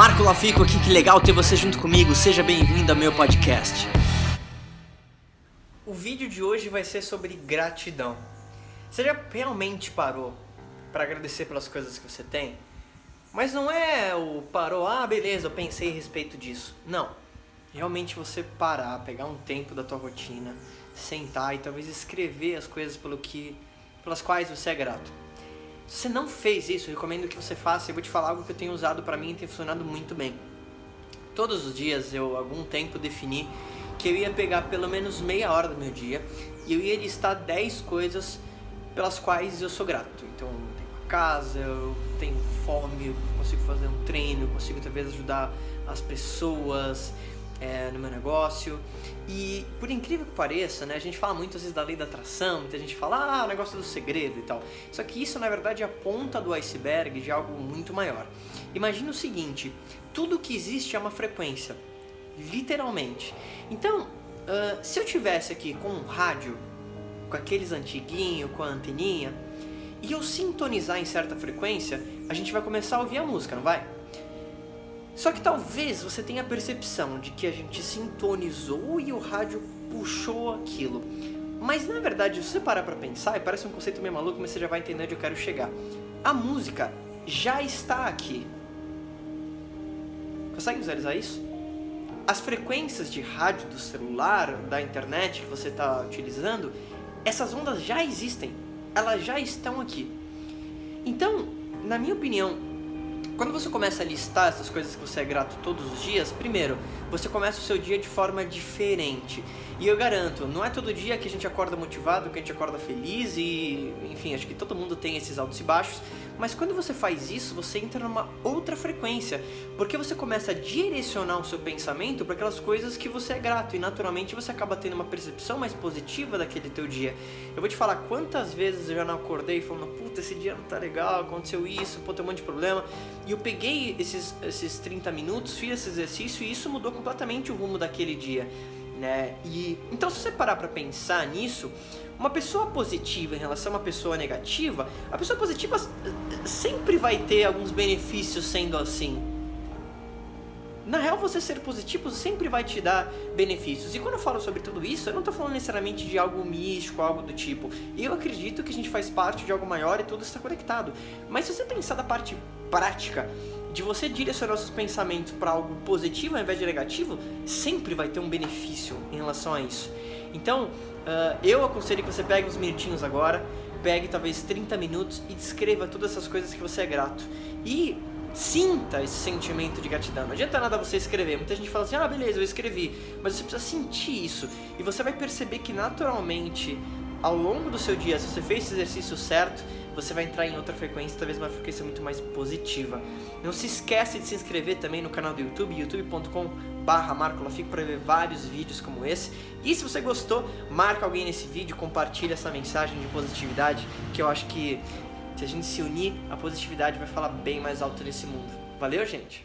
Marco Lafico aqui, que legal ter você junto comigo. Seja bem-vindo ao meu podcast. O vídeo de hoje vai ser sobre gratidão. Você já realmente parou para agradecer pelas coisas que você tem? Mas não é o parou, ah, beleza, eu pensei a respeito disso. Não. Realmente você parar, pegar um tempo da tua rotina, sentar e talvez escrever as coisas pelo que, pelas quais você é grato. Se você não fez isso, recomendo que você faça. Eu vou te falar algo que eu tenho usado para mim e tem funcionado muito bem. Todos os dias eu, algum tempo, defini que eu ia pegar pelo menos meia hora do meu dia e eu ia listar 10 coisas pelas quais eu sou grato. Então, eu tenho uma casa, eu tenho fome, eu consigo fazer um treino, eu consigo talvez ajudar as pessoas, é, no meu negócio. E por incrível que pareça, né, a gente fala muito às vezes da lei da atração, muita gente fala, ah, o negócio do segredo e tal. Só que isso na verdade é a ponta do iceberg de algo muito maior. Imagina o seguinte: tudo que existe é uma frequência, literalmente. Então, uh, se eu tivesse aqui com um rádio, com aqueles antiguinho, com a anteninha, e eu sintonizar em certa frequência, a gente vai começar a ouvir a música, não vai? Só que talvez você tenha a percepção de que a gente sintonizou e o rádio puxou aquilo. Mas na verdade, se você parar pra pensar, e parece um conceito meio maluco, mas você já vai entender onde eu quero chegar. A música já está aqui. Consegue visualizar isso? As frequências de rádio do celular, da internet que você está utilizando, essas ondas já existem. Elas já estão aqui. Então, na minha opinião, quando você começa a listar essas coisas que você é grato todos os dias, primeiro, você começa o seu dia de forma diferente. E eu garanto, não é todo dia que a gente acorda motivado, que a gente acorda feliz e, enfim, acho que todo mundo tem esses altos e baixos, mas quando você faz isso, você entra numa outra frequência, porque você começa a direcionar o seu pensamento para aquelas coisas que você é grato e naturalmente você acaba tendo uma percepção mais positiva daquele teu dia. Eu vou te falar quantas vezes eu já não acordei falando, puta, esse dia não tá legal, aconteceu isso, pô, tem um monte de problema. E eu peguei esses, esses 30 minutos, fiz esse exercício e isso mudou completamente o rumo daquele dia né? E então se você parar para pensar nisso, uma pessoa positiva em relação a uma pessoa negativa, a pessoa positiva sempre vai ter alguns benefícios sendo assim. Na real, você ser positivo sempre vai te dar benefícios. E quando eu falo sobre tudo isso, eu não estou falando necessariamente de algo místico, algo do tipo. Eu acredito que a gente faz parte de algo maior e tudo está conectado. Mas se você pensar da parte prática, de você direcionar seus pensamentos para algo positivo ao invés de negativo, sempre vai ter um benefício em relação a isso. Então, uh, eu aconselho que você pegue uns minutinhos agora, pegue talvez 30 minutos e descreva todas essas coisas que você é grato. E sinta esse sentimento de gratidão. Não adianta nada você escrever. Muita gente fala assim: ah, beleza, eu escrevi. Mas você precisa sentir isso. E você vai perceber que naturalmente, ao longo do seu dia, se você fez esse exercício certo, você vai entrar em outra frequência, talvez uma frequência muito mais positiva. Não se esquece de se inscrever também no canal do YouTube, youtube.com barra para ver vários vídeos como esse. E se você gostou, marca alguém nesse vídeo, compartilha essa mensagem de positividade, que eu acho que se a gente se unir, a positividade vai falar bem mais alto nesse mundo. Valeu, gente!